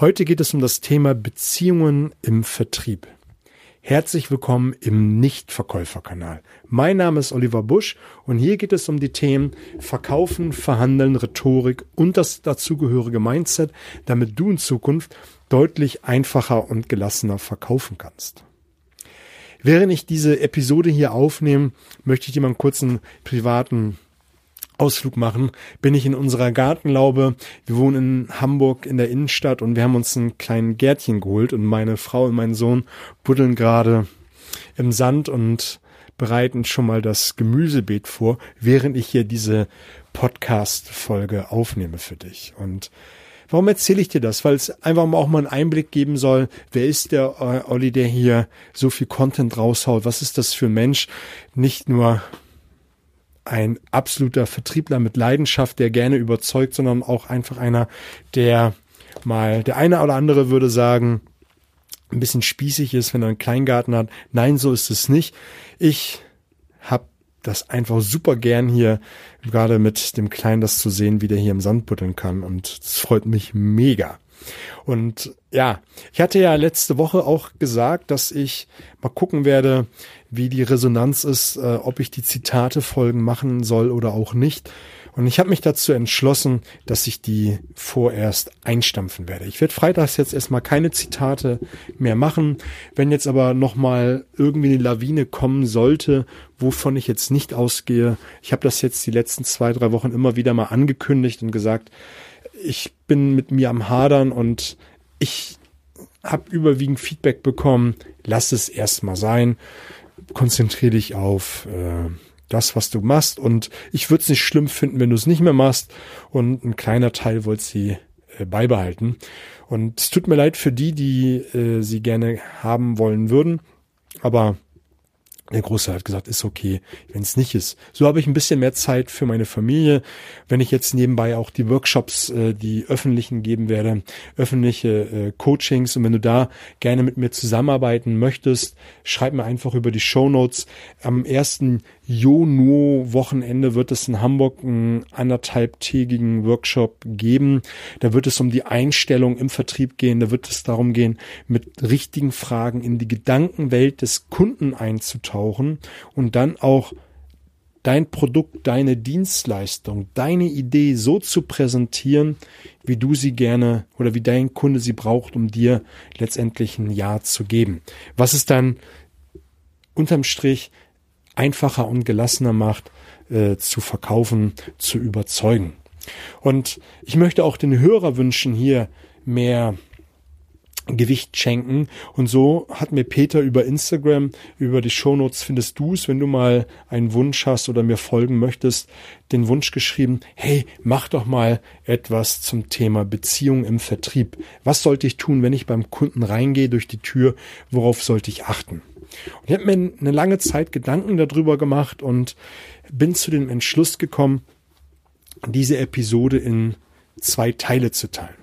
Heute geht es um das Thema Beziehungen im Vertrieb. Herzlich willkommen im Nichtverkäuferkanal. Mein Name ist Oliver Busch und hier geht es um die Themen Verkaufen, Verhandeln, Rhetorik und das dazugehörige Mindset, damit du in Zukunft deutlich einfacher und gelassener verkaufen kannst. Während ich diese Episode hier aufnehme, möchte ich dir mal einen kurzen privaten Ausflug machen, bin ich in unserer Gartenlaube. Wir wohnen in Hamburg in der Innenstadt und wir haben uns einen kleinen Gärtchen geholt und meine Frau und mein Sohn buddeln gerade im Sand und bereiten schon mal das Gemüsebeet vor, während ich hier diese Podcast-Folge aufnehme für dich. Und warum erzähle ich dir das? Weil es einfach auch mal einen Einblick geben soll, wer ist der äh, Olli, der hier so viel Content raushaut? Was ist das für ein Mensch? Nicht nur ein absoluter Vertriebler mit Leidenschaft, der gerne überzeugt, sondern auch einfach einer, der mal, der eine oder andere würde sagen, ein bisschen spießig ist, wenn er einen Kleingarten hat. Nein, so ist es nicht. Ich habe das einfach super gern hier, gerade mit dem Kleinen das zu sehen, wie der hier im Sand buddeln kann. Und es freut mich mega. Und ja, ich hatte ja letzte Woche auch gesagt, dass ich mal gucken werde, wie die Resonanz ist, äh, ob ich die Zitate folgen machen soll oder auch nicht. Und ich habe mich dazu entschlossen, dass ich die vorerst einstampfen werde. Ich werde freitags jetzt erstmal keine Zitate mehr machen. Wenn jetzt aber nochmal irgendwie eine Lawine kommen sollte, wovon ich jetzt nicht ausgehe, ich habe das jetzt die letzten zwei, drei Wochen immer wieder mal angekündigt und gesagt, ich bin mit mir am Hadern und ich habe überwiegend Feedback bekommen, lass es erstmal sein, konzentriere dich auf äh, das, was du machst. Und ich würde es nicht schlimm finden, wenn du es nicht mehr machst. Und ein kleiner Teil wollte sie äh, beibehalten. Und es tut mir leid für die, die äh, sie gerne haben wollen würden, aber der Große hat gesagt, ist okay, wenn es nicht ist. So habe ich ein bisschen mehr Zeit für meine Familie. Wenn ich jetzt nebenbei auch die Workshops, äh, die öffentlichen geben werde, öffentliche äh, Coachings und wenn du da gerne mit mir zusammenarbeiten möchtest, schreib mir einfach über die Show Notes. Am ersten Jono-Wochenende wird es in Hamburg einen anderthalbtägigen Workshop geben. Da wird es um die Einstellung im Vertrieb gehen. Da wird es darum gehen, mit richtigen Fragen in die Gedankenwelt des Kunden einzutauchen und dann auch dein Produkt, deine Dienstleistung, deine Idee so zu präsentieren, wie du sie gerne oder wie dein Kunde sie braucht, um dir letztendlich ein Ja zu geben. Was ist dann unterm Strich einfacher und gelassener macht, äh, zu verkaufen, zu überzeugen. Und ich möchte auch den Hörer wünschen, hier mehr Gewicht schenken. Und so hat mir Peter über Instagram, über die Shownotes findest du es, wenn du mal einen Wunsch hast oder mir folgen möchtest, den Wunsch geschrieben, hey, mach doch mal etwas zum Thema Beziehung im Vertrieb. Was sollte ich tun, wenn ich beim Kunden reingehe durch die Tür? Worauf sollte ich achten? Und ich habe mir eine lange Zeit Gedanken darüber gemacht und bin zu dem Entschluss gekommen, diese Episode in zwei Teile zu teilen.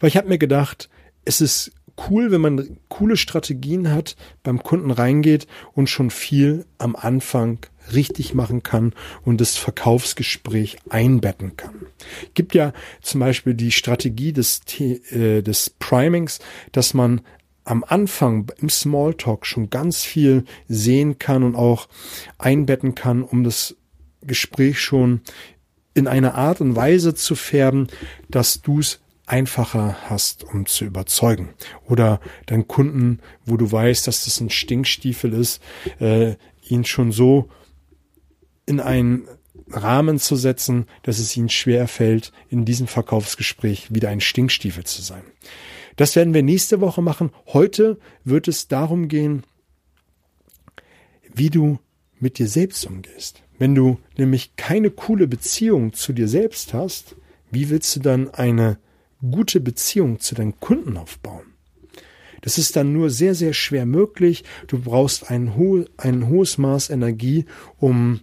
Weil ich habe mir gedacht, es ist cool, wenn man coole Strategien hat, beim Kunden reingeht und schon viel am Anfang richtig machen kann und das Verkaufsgespräch einbetten kann. Gibt ja zum Beispiel die Strategie des, äh, des Primings, dass man am Anfang im Smalltalk schon ganz viel sehen kann und auch einbetten kann, um das Gespräch schon in einer Art und Weise zu färben, dass du es einfacher hast, um zu überzeugen. Oder deinen Kunden, wo du weißt, dass das ein Stinkstiefel ist, äh, ihn schon so in einen Rahmen zu setzen, dass es ihnen schwer fällt, in diesem Verkaufsgespräch wieder ein Stinkstiefel zu sein. Das werden wir nächste Woche machen. Heute wird es darum gehen, wie du mit dir selbst umgehst. Wenn du nämlich keine coole Beziehung zu dir selbst hast, wie willst du dann eine gute Beziehung zu deinen Kunden aufbauen? Das ist dann nur sehr, sehr schwer möglich. Du brauchst ein, ho ein hohes Maß Energie, um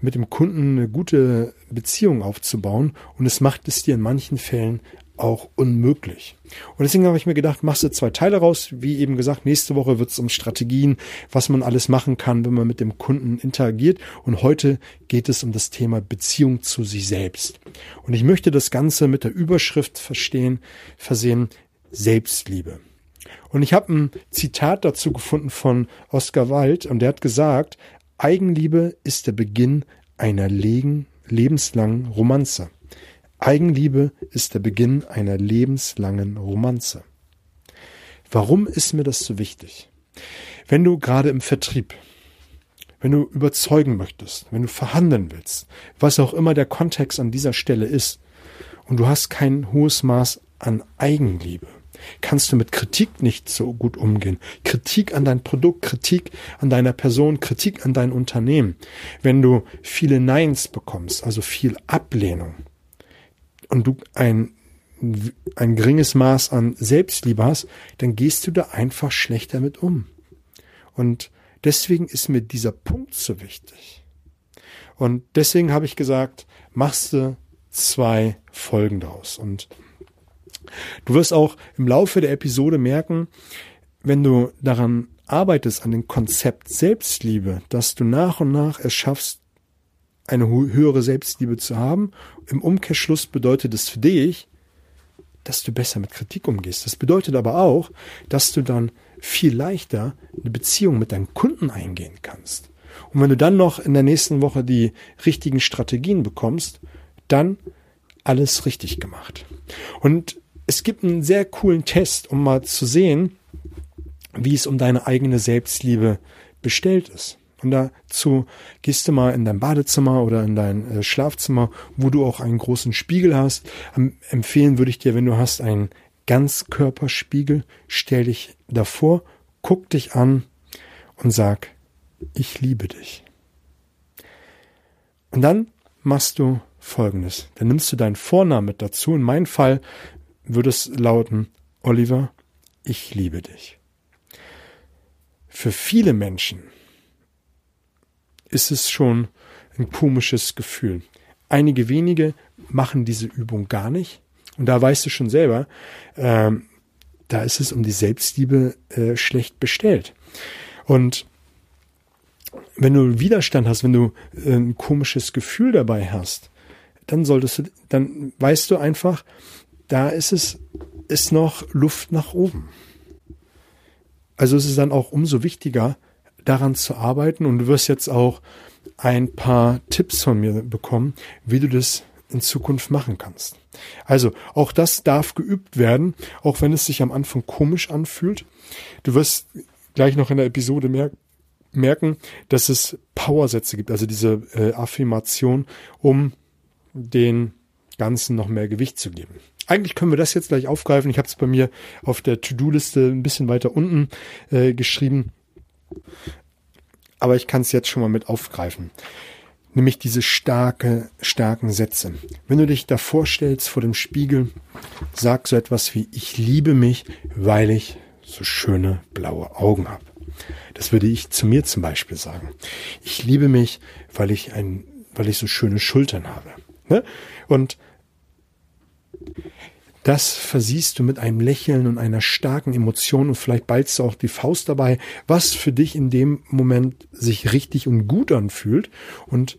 mit dem Kunden eine gute Beziehung aufzubauen. Und es macht es dir in manchen Fällen auch unmöglich. Und deswegen habe ich mir gedacht, machst du zwei Teile raus. Wie eben gesagt, nächste Woche wird es um Strategien, was man alles machen kann, wenn man mit dem Kunden interagiert. Und heute geht es um das Thema Beziehung zu sich selbst. Und ich möchte das Ganze mit der Überschrift verstehen, versehen, Selbstliebe. Und ich habe ein Zitat dazu gefunden von Oscar Wilde und der hat gesagt, Eigenliebe ist der Beginn einer lebenslangen Romanze. Eigenliebe ist der Beginn einer lebenslangen Romanze. Warum ist mir das so wichtig? Wenn du gerade im Vertrieb, wenn du überzeugen möchtest, wenn du verhandeln willst, was auch immer der Kontext an dieser Stelle ist, und du hast kein hohes Maß an Eigenliebe, kannst du mit Kritik nicht so gut umgehen. Kritik an dein Produkt, Kritik an deiner Person, Kritik an dein Unternehmen. Wenn du viele Neins bekommst, also viel Ablehnung, und du ein, ein geringes Maß an Selbstliebe hast, dann gehst du da einfach schlechter mit um. Und deswegen ist mir dieser Punkt so wichtig. Und deswegen habe ich gesagt, machst du zwei Folgen daraus. Und du wirst auch im Laufe der Episode merken, wenn du daran arbeitest, an dem Konzept Selbstliebe, dass du nach und nach es schaffst, eine höhere Selbstliebe zu haben. Im Umkehrschluss bedeutet es für dich, dass du besser mit Kritik umgehst. Das bedeutet aber auch, dass du dann viel leichter eine Beziehung mit deinen Kunden eingehen kannst. Und wenn du dann noch in der nächsten Woche die richtigen Strategien bekommst, dann alles richtig gemacht. Und es gibt einen sehr coolen Test, um mal zu sehen, wie es um deine eigene Selbstliebe bestellt ist. Und dazu gehst du mal in dein Badezimmer oder in dein äh, Schlafzimmer, wo du auch einen großen Spiegel hast. Am, empfehlen würde ich dir, wenn du hast einen Ganzkörperspiegel, stell dich davor, guck dich an und sag, ich liebe dich. Und dann machst du folgendes. Dann nimmst du deinen Vornamen mit dazu. In meinem Fall würde es lauten, Oliver, ich liebe dich. Für viele Menschen ist es schon ein komisches Gefühl. Einige wenige machen diese Übung gar nicht. Und da weißt du schon selber, ähm, da ist es um die Selbstliebe äh, schlecht bestellt. Und wenn du Widerstand hast, wenn du äh, ein komisches Gefühl dabei hast, dann solltest du, dann weißt du einfach, da ist es, ist noch Luft nach oben. Also ist es dann auch umso wichtiger, daran zu arbeiten und du wirst jetzt auch ein paar Tipps von mir bekommen, wie du das in Zukunft machen kannst. Also auch das darf geübt werden, auch wenn es sich am Anfang komisch anfühlt. Du wirst gleich noch in der Episode mer merken, dass es Powersätze gibt, also diese äh, Affirmation, um den Ganzen noch mehr Gewicht zu geben. Eigentlich können wir das jetzt gleich aufgreifen. Ich habe es bei mir auf der To-Do-Liste ein bisschen weiter unten äh, geschrieben. Aber ich kann es jetzt schon mal mit aufgreifen. Nämlich diese starke, starken Sätze. Wenn du dich da vorstellst vor dem Spiegel, sag so etwas wie, ich liebe mich, weil ich so schöne blaue Augen habe. Das würde ich zu mir zum Beispiel sagen. Ich liebe mich, weil ich ein, weil ich so schöne Schultern habe. Ne? Und das versiehst du mit einem Lächeln und einer starken Emotion und vielleicht ballst du auch die Faust dabei, was für dich in dem Moment sich richtig und gut anfühlt und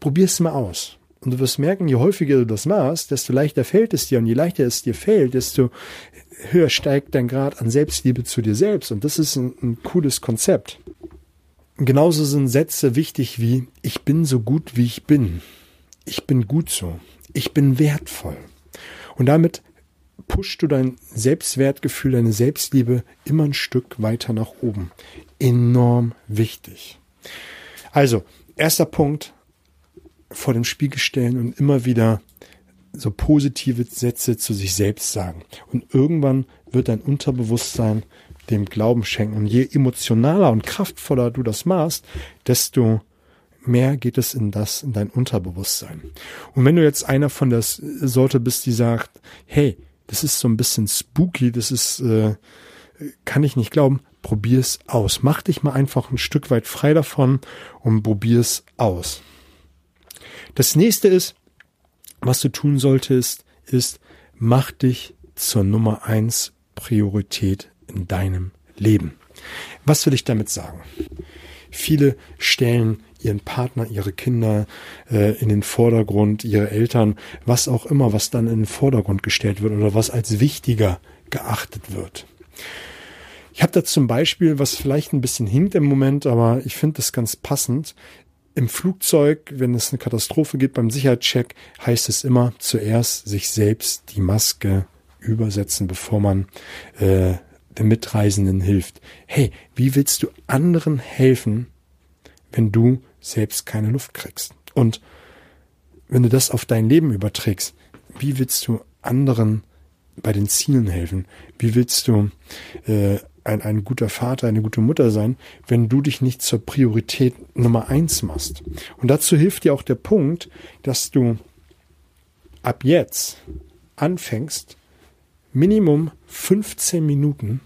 probier's mal aus. Und du wirst merken, je häufiger du das machst, desto leichter fällt es dir und je leichter es dir fällt, desto höher steigt dein Grad an Selbstliebe zu dir selbst und das ist ein, ein cooles Konzept. Genauso sind Sätze wichtig wie ich bin so gut wie ich bin. Ich bin gut so. Ich bin wertvoll. Und damit pushst du dein Selbstwertgefühl, deine Selbstliebe immer ein Stück weiter nach oben. Enorm wichtig. Also, erster Punkt, vor dem Spiegel stellen und immer wieder so positive Sätze zu sich selbst sagen. Und irgendwann wird dein Unterbewusstsein dem Glauben schenken. Und je emotionaler und kraftvoller du das machst, desto mehr geht es in das, in dein Unterbewusstsein. Und wenn du jetzt einer von der Sorte bist, die sagt, hey, das ist so ein bisschen spooky, das ist, äh, kann ich nicht glauben, probier's aus. Mach dich mal einfach ein Stück weit frei davon und probier's aus. Das nächste ist, was du tun solltest, ist, mach dich zur Nummer eins Priorität in deinem Leben. Was will ich damit sagen? Viele stellen ihren Partner, ihre Kinder äh, in den Vordergrund, ihre Eltern, was auch immer, was dann in den Vordergrund gestellt wird oder was als wichtiger geachtet wird. Ich habe da zum Beispiel, was vielleicht ein bisschen hinkt im Moment, aber ich finde das ganz passend. Im Flugzeug, wenn es eine Katastrophe gibt beim Sicherheitscheck, heißt es immer zuerst sich selbst die Maske übersetzen, bevor man äh, Mitreisenden hilft. Hey, wie willst du anderen helfen, wenn du selbst keine Luft kriegst? Und wenn du das auf dein Leben überträgst, wie willst du anderen bei den Zielen helfen? Wie willst du äh, ein, ein guter Vater, eine gute Mutter sein, wenn du dich nicht zur Priorität Nummer eins machst? Und dazu hilft dir auch der Punkt, dass du ab jetzt anfängst, Minimum 15 Minuten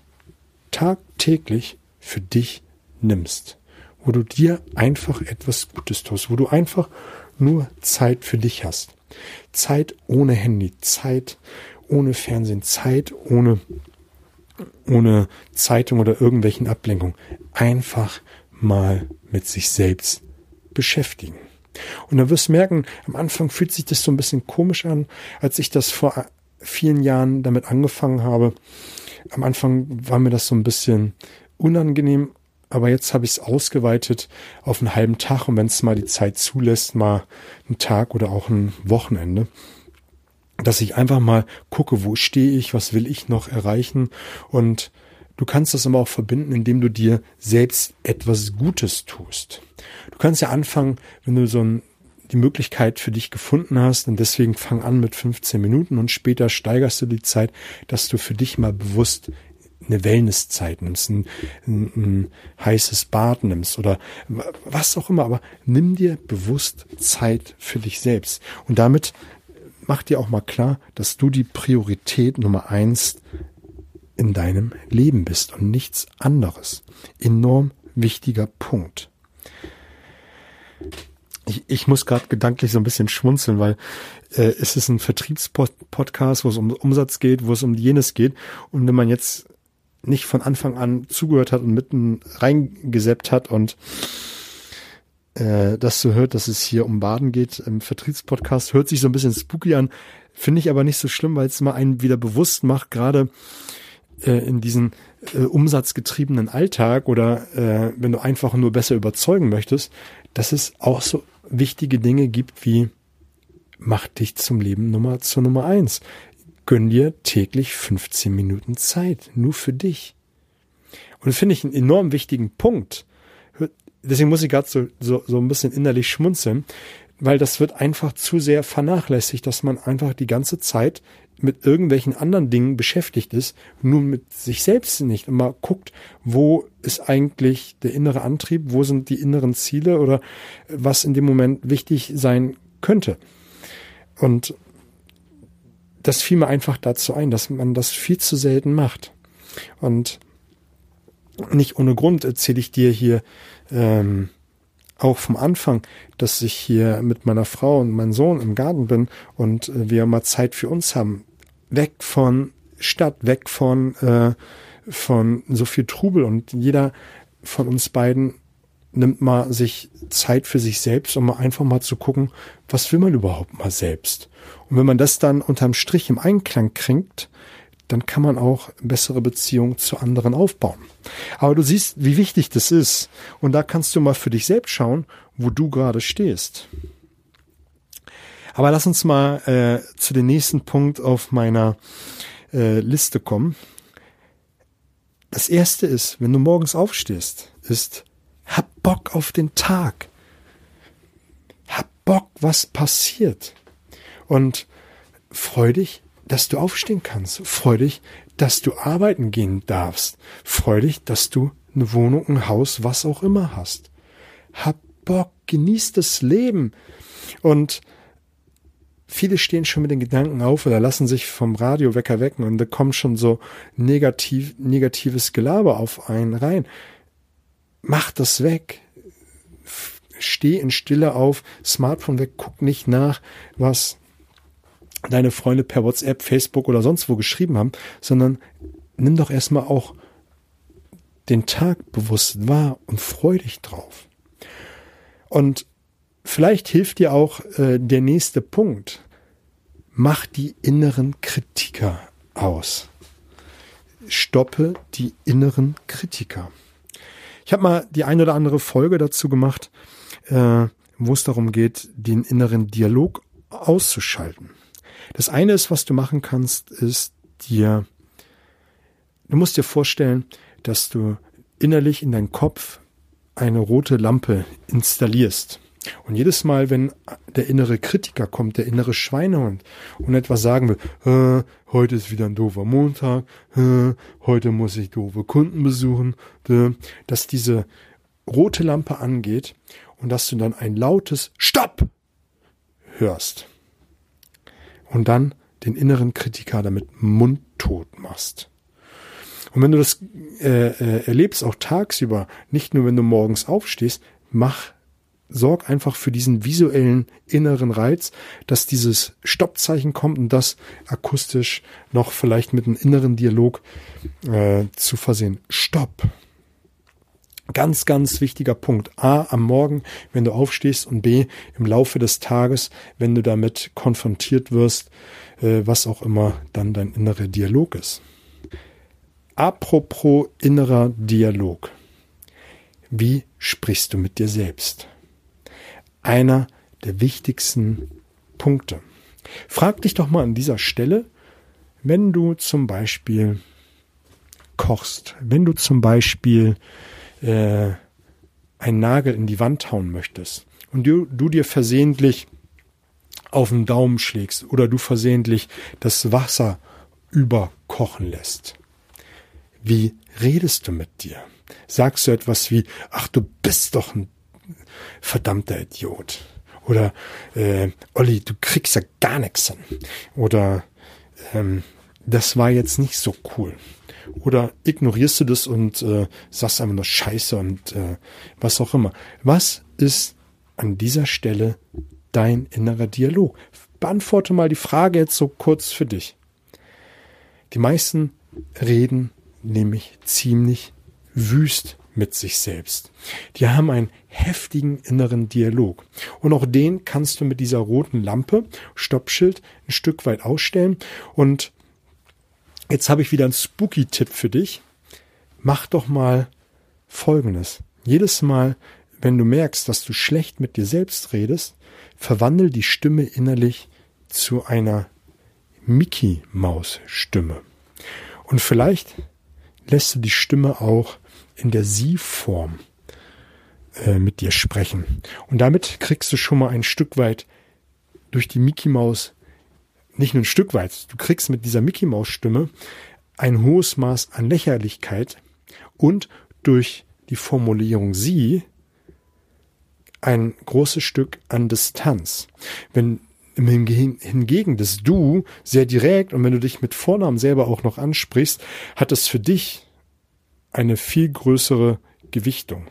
tagtäglich für dich nimmst, wo du dir einfach etwas Gutes tust, wo du einfach nur Zeit für dich hast. Zeit ohne Handy, Zeit ohne Fernsehen, Zeit ohne, ohne Zeitung oder irgendwelchen Ablenkungen. Einfach mal mit sich selbst beschäftigen. Und dann wirst du merken, am Anfang fühlt sich das so ein bisschen komisch an, als ich das vor vielen Jahren damit angefangen habe. Am Anfang war mir das so ein bisschen unangenehm, aber jetzt habe ich es ausgeweitet auf einen halben Tag und wenn es mal die Zeit zulässt, mal einen Tag oder auch ein Wochenende, dass ich einfach mal gucke, wo stehe ich, was will ich noch erreichen und du kannst das aber auch verbinden, indem du dir selbst etwas Gutes tust. Du kannst ja anfangen, wenn du so ein die Möglichkeit für dich gefunden hast und deswegen fang an mit 15 Minuten und später steigerst du die Zeit, dass du für dich mal bewusst eine Wellnesszeit nimmst, ein, ein, ein heißes Bad nimmst oder was auch immer, aber nimm dir bewusst Zeit für dich selbst. Und damit mach dir auch mal klar, dass du die Priorität Nummer eins in deinem Leben bist und nichts anderes. Enorm wichtiger Punkt. Ich, ich muss gerade gedanklich so ein bisschen schmunzeln, weil äh, es ist ein Vertriebspodcast, wo es um Umsatz geht, wo es um jenes geht. Und wenn man jetzt nicht von Anfang an zugehört hat und mitten reingeseppt hat und äh, das so hört, dass es hier um Baden geht im Vertriebspodcast, hört sich so ein bisschen spooky an, finde ich aber nicht so schlimm, weil es mal einen wieder bewusst macht, gerade äh, in diesen äh, umsatzgetriebenen Alltag oder äh, wenn du einfach nur besser überzeugen möchtest, dass es auch so wichtige Dinge gibt wie mach dich zum Leben Nummer zur Nummer eins gönn dir täglich 15 Minuten Zeit, nur für dich. Und finde ich einen enorm wichtigen Punkt. Deswegen muss ich gerade so, so, so ein bisschen innerlich schmunzeln, weil das wird einfach zu sehr vernachlässigt, dass man einfach die ganze Zeit mit irgendwelchen anderen Dingen beschäftigt ist, nur mit sich selbst nicht. Und mal guckt, wo ist eigentlich der innere Antrieb, wo sind die inneren Ziele oder was in dem Moment wichtig sein könnte. Und das fiel mir einfach dazu ein, dass man das viel zu selten macht. Und nicht ohne Grund erzähle ich dir hier ähm, auch vom Anfang, dass ich hier mit meiner Frau und meinem Sohn im Garten bin und äh, wir mal Zeit für uns haben. Weg von Stadt, weg von, äh, von so viel Trubel und jeder von uns beiden nimmt mal sich Zeit für sich selbst, um mal einfach mal zu gucken, was will man überhaupt mal selbst. Und wenn man das dann unterm Strich im Einklang kriegt, dann kann man auch bessere Beziehungen zu anderen aufbauen. Aber du siehst, wie wichtig das ist. Und da kannst du mal für dich selbst schauen, wo du gerade stehst. Aber lass uns mal äh, zu dem nächsten Punkt auf meiner äh, Liste kommen. Das erste ist, wenn du morgens aufstehst, ist hab Bock auf den Tag. Hab Bock, was passiert. Und freu dich, dass du aufstehen kannst. Freu dich, dass du arbeiten gehen darfst. Freu dich, dass du eine Wohnung, ein Haus, was auch immer hast. Hab Bock, genieß das Leben. Und viele stehen schon mit den Gedanken auf oder lassen sich vom Radiowecker wecken und da kommt schon so negativ, negatives Gelaber auf einen rein mach das weg. Steh in Stille auf, Smartphone weg, guck nicht nach, was deine Freunde per WhatsApp, Facebook oder sonst wo geschrieben haben, sondern nimm doch erstmal auch den Tag bewusst wahr und freu dich drauf. Und vielleicht hilft dir auch äh, der nächste Punkt. Mach die inneren Kritiker aus. stoppe die inneren Kritiker. Ich habe mal die eine oder andere Folge dazu gemacht, äh, wo es darum geht, den inneren Dialog auszuschalten. Das eine ist, was du machen kannst, ist dir, du musst dir vorstellen, dass du innerlich in deinen Kopf eine rote Lampe installierst. Und jedes Mal, wenn der innere Kritiker kommt, der innere Schweinehund und etwas sagen will, äh, heute ist wieder ein doofer Montag, äh, heute muss ich doofe Kunden besuchen, äh, dass diese rote Lampe angeht und dass du dann ein lautes Stopp hörst. Und dann den inneren Kritiker damit mundtot machst. Und wenn du das äh, äh, erlebst, auch tagsüber, nicht nur wenn du morgens aufstehst, mach sorg einfach für diesen visuellen inneren Reiz, dass dieses Stoppzeichen kommt und das akustisch noch vielleicht mit einem inneren Dialog äh, zu versehen. Stopp. Ganz, ganz wichtiger Punkt. A, am Morgen, wenn du aufstehst und B, im Laufe des Tages, wenn du damit konfrontiert wirst, äh, was auch immer dann dein innerer Dialog ist. Apropos innerer Dialog. Wie sprichst du mit dir selbst? einer der wichtigsten Punkte. Frag dich doch mal an dieser Stelle, wenn du zum Beispiel kochst, wenn du zum Beispiel äh, einen Nagel in die Wand hauen möchtest und du, du dir versehentlich auf den Daumen schlägst oder du versehentlich das Wasser überkochen lässt. Wie redest du mit dir? Sagst du etwas wie, ach, du bist doch ein verdammter Idiot. Oder äh, Olli, du kriegst ja gar nichts hin. Oder ähm, das war jetzt nicht so cool. Oder ignorierst du das und äh, sagst einfach nur Scheiße und äh, was auch immer. Was ist an dieser Stelle dein innerer Dialog? Beantworte mal die Frage jetzt so kurz für dich. Die meisten reden nämlich ziemlich wüst mit sich selbst. Die haben einen heftigen inneren Dialog. Und auch den kannst du mit dieser roten Lampe, Stoppschild, ein Stück weit ausstellen. Und jetzt habe ich wieder einen Spooky-Tipp für dich. Mach doch mal Folgendes. Jedes Mal, wenn du merkst, dass du schlecht mit dir selbst redest, verwandel die Stimme innerlich zu einer Mickey-Maus-Stimme. Und vielleicht lässt du die Stimme auch in der Sie-Form äh, mit dir sprechen. Und damit kriegst du schon mal ein Stück weit durch die Mickey Maus, nicht nur ein Stück weit, du kriegst mit dieser Mickey Maus Stimme ein hohes Maß an Lächerlichkeit und durch die Formulierung Sie ein großes Stück an Distanz. Wenn hingegen das Du sehr direkt und wenn du dich mit Vornamen selber auch noch ansprichst, hat es für dich eine viel größere Gewichtung.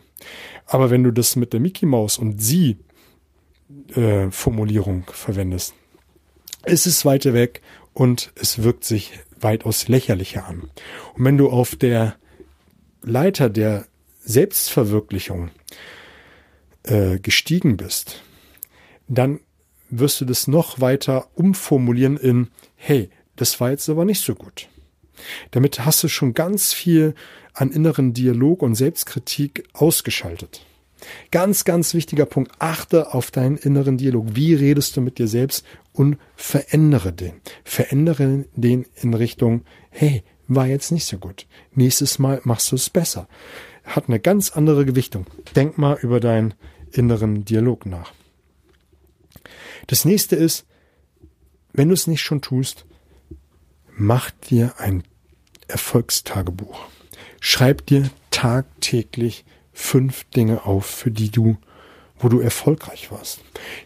Aber wenn du das mit der Mickey Maus und sie äh, Formulierung verwendest, ist es weiter weg und es wirkt sich weitaus lächerlicher an. Und wenn du auf der Leiter der Selbstverwirklichung äh, gestiegen bist, dann wirst du das noch weiter umformulieren in, hey, das war jetzt aber nicht so gut. Damit hast du schon ganz viel an inneren Dialog und Selbstkritik ausgeschaltet. Ganz, ganz wichtiger Punkt. Achte auf deinen inneren Dialog. Wie redest du mit dir selbst und verändere den. Verändere den in Richtung, hey, war jetzt nicht so gut. Nächstes Mal machst du es besser. Hat eine ganz andere Gewichtung. Denk mal über deinen inneren Dialog nach. Das nächste ist, wenn du es nicht schon tust, mach dir ein Erfolgstagebuch. Schreib dir tagtäglich fünf Dinge auf, für die du, wo du erfolgreich warst.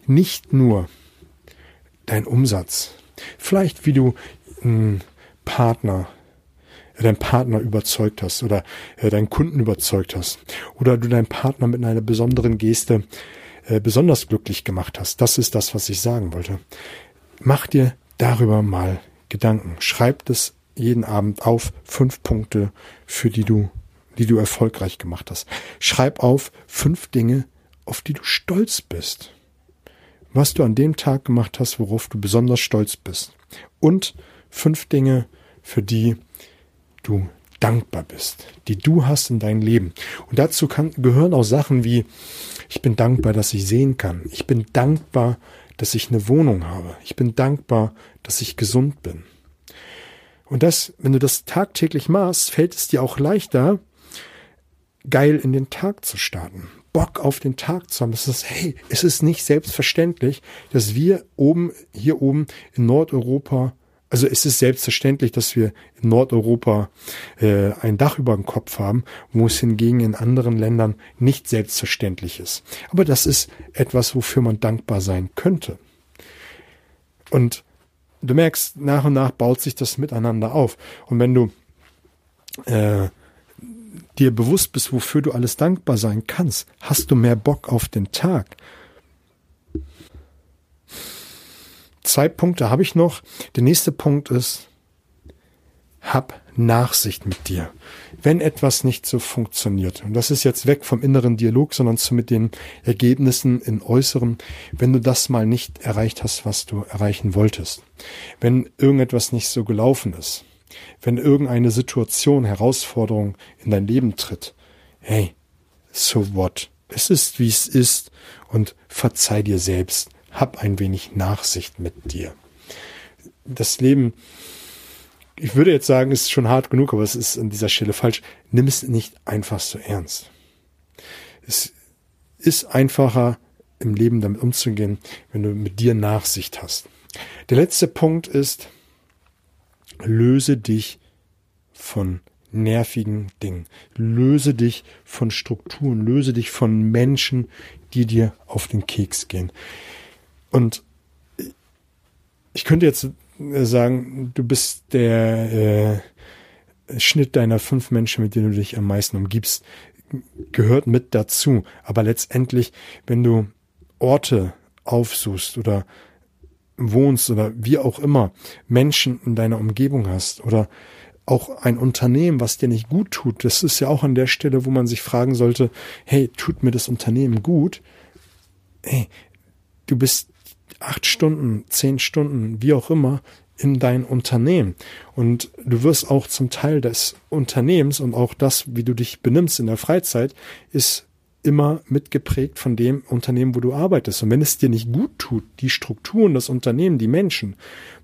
Nicht nur dein Umsatz, vielleicht wie du einen Partner, äh, deinen Partner überzeugt hast oder äh, deinen Kunden überzeugt hast oder du deinen Partner mit einer besonderen Geste äh, besonders glücklich gemacht hast. Das ist das, was ich sagen wollte. Mach dir darüber mal Gedanken. Schreib das jeden Abend auf fünf Punkte, für die du, die du erfolgreich gemacht hast. Schreib auf fünf Dinge, auf die du stolz bist. Was du an dem Tag gemacht hast, worauf du besonders stolz bist. Und fünf Dinge, für die du dankbar bist, die du hast in deinem Leben. Und dazu kann, gehören auch Sachen wie, ich bin dankbar, dass ich sehen kann. Ich bin dankbar, dass ich eine Wohnung habe. Ich bin dankbar, dass ich gesund bin. Und das, wenn du das tagtäglich machst, fällt es dir auch leichter, geil in den Tag zu starten. Bock auf den Tag zu haben. Das ist, hey, es ist nicht selbstverständlich, dass wir oben, hier oben in Nordeuropa also es ist selbstverständlich, dass wir in Nordeuropa äh, ein Dach über dem Kopf haben, wo es hingegen in anderen Ländern nicht selbstverständlich ist. Aber das ist etwas, wofür man dankbar sein könnte. Und du merkst, nach und nach baut sich das miteinander auf. Und wenn du äh, dir bewusst bist, wofür du alles dankbar sein kannst, hast du mehr Bock auf den Tag. Zwei Punkte habe ich noch. Der nächste Punkt ist, hab Nachsicht mit dir. Wenn etwas nicht so funktioniert, und das ist jetzt weg vom inneren Dialog, sondern zu mit den Ergebnissen in äußeren, wenn du das mal nicht erreicht hast, was du erreichen wolltest, wenn irgendetwas nicht so gelaufen ist, wenn irgendeine Situation, Herausforderung in dein Leben tritt, hey, so what? Es ist, wie es ist und verzeih dir selbst hab ein wenig Nachsicht mit dir. Das Leben, ich würde jetzt sagen, ist schon hart genug, aber es ist an dieser Stelle falsch. Nimm es nicht einfach so ernst. Es ist einfacher, im Leben damit umzugehen, wenn du mit dir Nachsicht hast. Der letzte Punkt ist, löse dich von nervigen Dingen. Löse dich von Strukturen, löse dich von Menschen, die dir auf den Keks gehen. Und ich könnte jetzt sagen, du bist der äh, Schnitt deiner fünf Menschen, mit denen du dich am meisten umgibst, gehört mit dazu. Aber letztendlich, wenn du Orte aufsuchst oder wohnst oder wie auch immer Menschen in deiner Umgebung hast oder auch ein Unternehmen, was dir nicht gut tut, das ist ja auch an der Stelle, wo man sich fragen sollte, hey, tut mir das Unternehmen gut? Hey, du bist acht Stunden, zehn Stunden, wie auch immer, in dein Unternehmen. Und du wirst auch zum Teil des Unternehmens und auch das, wie du dich benimmst in der Freizeit, ist immer mitgeprägt von dem Unternehmen, wo du arbeitest. Und wenn es dir nicht gut tut, die Strukturen, das Unternehmen, die Menschen,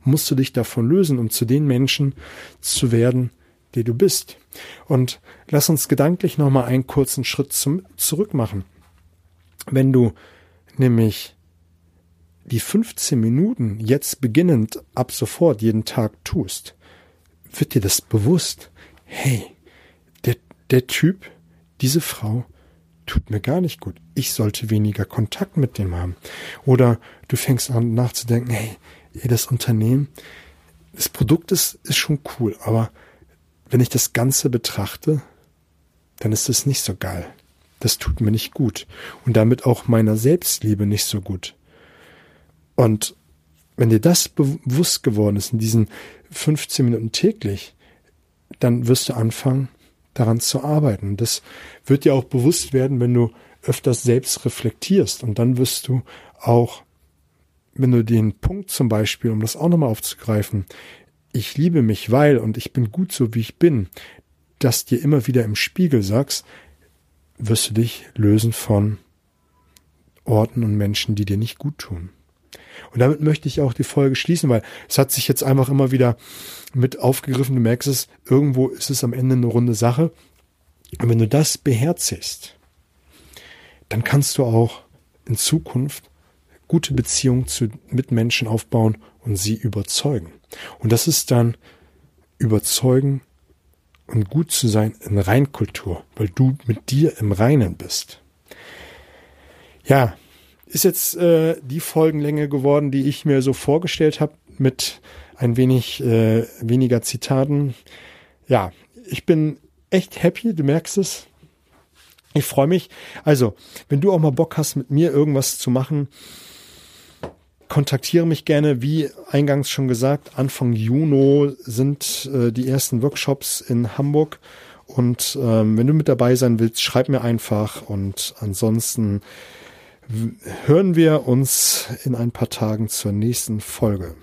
musst du dich davon lösen, um zu den Menschen zu werden, die du bist. Und lass uns gedanklich nochmal einen kurzen Schritt zum, zurück machen. Wenn du nämlich die 15 Minuten jetzt beginnend ab sofort jeden Tag tust, wird dir das bewusst. Hey, der, der Typ, diese Frau, tut mir gar nicht gut. Ich sollte weniger Kontakt mit dem haben. Oder du fängst an nachzudenken, hey, das Unternehmen, das Produkt ist, ist schon cool, aber wenn ich das Ganze betrachte, dann ist es nicht so geil. Das tut mir nicht gut. Und damit auch meiner Selbstliebe nicht so gut. Und wenn dir das bewusst geworden ist in diesen 15 Minuten täglich, dann wirst du anfangen, daran zu arbeiten. Das wird dir auch bewusst werden, wenn du öfters selbst reflektierst. Und dann wirst du auch, wenn du den Punkt zum Beispiel, um das auch nochmal aufzugreifen, ich liebe mich, weil und ich bin gut so, wie ich bin, das dir immer wieder im Spiegel sagst, wirst du dich lösen von Orten und Menschen, die dir nicht gut tun. Und damit möchte ich auch die Folge schließen, weil es hat sich jetzt einfach immer wieder mit aufgegriffen. Du merkst es, irgendwo ist es am Ende eine runde Sache. Und wenn du das beherzigst, dann kannst du auch in Zukunft gute Beziehungen zu Mitmenschen aufbauen und sie überzeugen. Und das ist dann überzeugen und gut zu sein in Reinkultur, weil du mit dir im Reinen bist. Ja, ist jetzt äh, die Folgenlänge geworden, die ich mir so vorgestellt habe, mit ein wenig äh, weniger Zitaten. Ja, ich bin echt happy, du merkst es. Ich freue mich. Also, wenn du auch mal Bock hast, mit mir irgendwas zu machen, kontaktiere mich gerne. Wie eingangs schon gesagt, Anfang Juni sind äh, die ersten Workshops in Hamburg. Und ähm, wenn du mit dabei sein willst, schreib mir einfach. Und ansonsten hören wir uns in ein paar Tagen zur nächsten Folge.